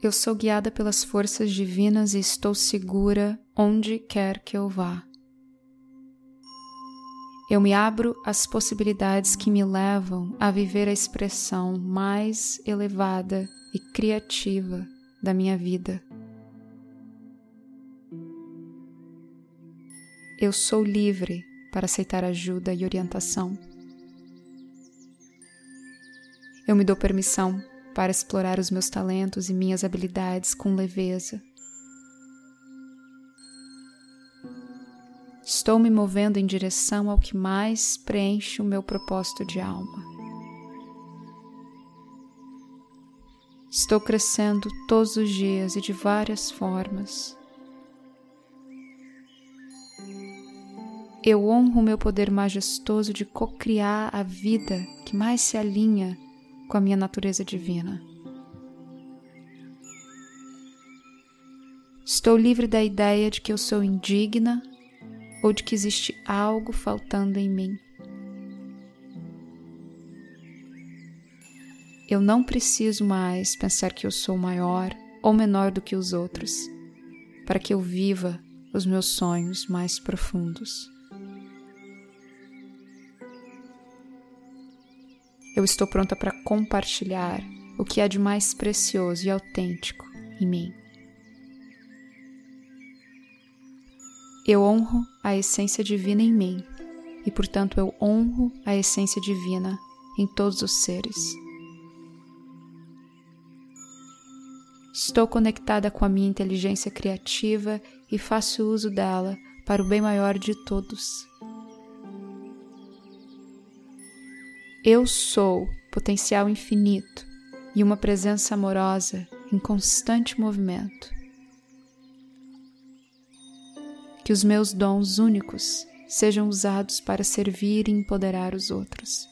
Eu sou guiada pelas forças divinas e estou segura onde quer que eu vá. Eu me abro às possibilidades que me levam a viver a expressão mais elevada e criativa da minha vida. Eu sou livre para aceitar ajuda e orientação. Eu me dou permissão para explorar os meus talentos e minhas habilidades com leveza. Estou me movendo em direção ao que mais preenche o meu propósito de alma. Estou crescendo todos os dias e de várias formas. Eu honro o meu poder majestoso de cocriar a vida que mais se alinha com a minha natureza divina. Estou livre da ideia de que eu sou indigna ou de que existe algo faltando em mim. Eu não preciso mais pensar que eu sou maior ou menor do que os outros, para que eu viva os meus sonhos mais profundos. Eu estou pronta para compartilhar o que há de mais precioso e autêntico em mim. Eu honro a essência divina em mim e, portanto, eu honro a essência divina em todos os seres. Estou conectada com a minha inteligência criativa e faço uso dela para o bem maior de todos. Eu sou potencial infinito e uma presença amorosa em constante movimento. que os meus dons únicos sejam usados para servir e empoderar os outros.